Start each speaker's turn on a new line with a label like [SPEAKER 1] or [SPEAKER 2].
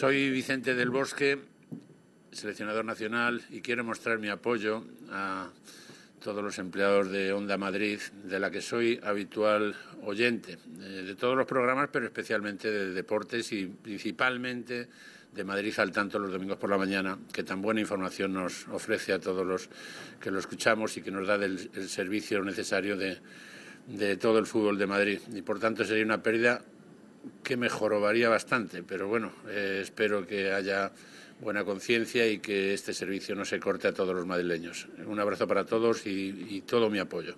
[SPEAKER 1] Soy Vicente del Bosque, seleccionador nacional, y quiero mostrar mi apoyo a todos los empleados de Onda Madrid, de la que soy habitual oyente, eh, de todos los programas, pero especialmente de deportes y principalmente de Madrid al tanto los domingos por la mañana, que tan buena información nos ofrece a todos los que lo escuchamos y que nos da el, servicio necesario de, de todo el fútbol de Madrid. Y por tanto sería una pérdida que mejoraría bastante, pero bueno, eh, espero que haya buena conciencia y que este servicio no se corte a todos los madrileños. Un abrazo para todos y, y todo mi apoyo.